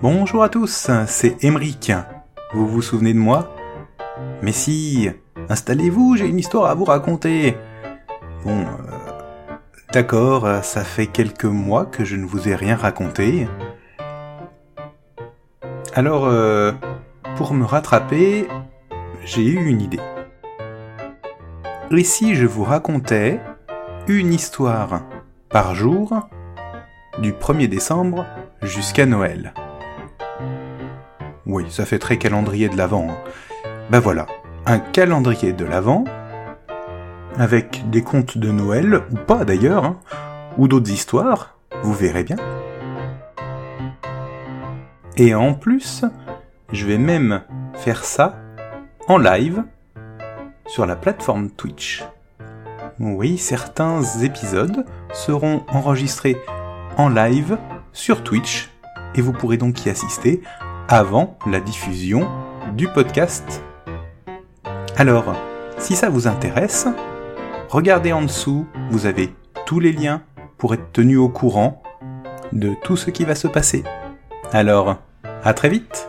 Bonjour à tous, c'est Emeric. Vous vous souvenez de moi? Mais si, installez-vous, j'ai une histoire à vous raconter. Bon, euh, d'accord, ça fait quelques mois que je ne vous ai rien raconté. Alors, euh, pour me rattraper, j'ai eu une idée. Et si je vous racontais une histoire par jour du 1er décembre jusqu'à Noël Oui, ça fait très calendrier de l'Avent. Ben voilà, un calendrier de l'Avent avec des contes de Noël, ou pas d'ailleurs, hein, ou d'autres histoires, vous verrez bien. Et en plus, je vais même faire ça en live sur la plateforme Twitch. Oui, certains épisodes seront enregistrés en live sur Twitch et vous pourrez donc y assister avant la diffusion du podcast. Alors, si ça vous intéresse, regardez en dessous, vous avez tous les liens pour être tenu au courant de tout ce qui va se passer. Alors, à très vite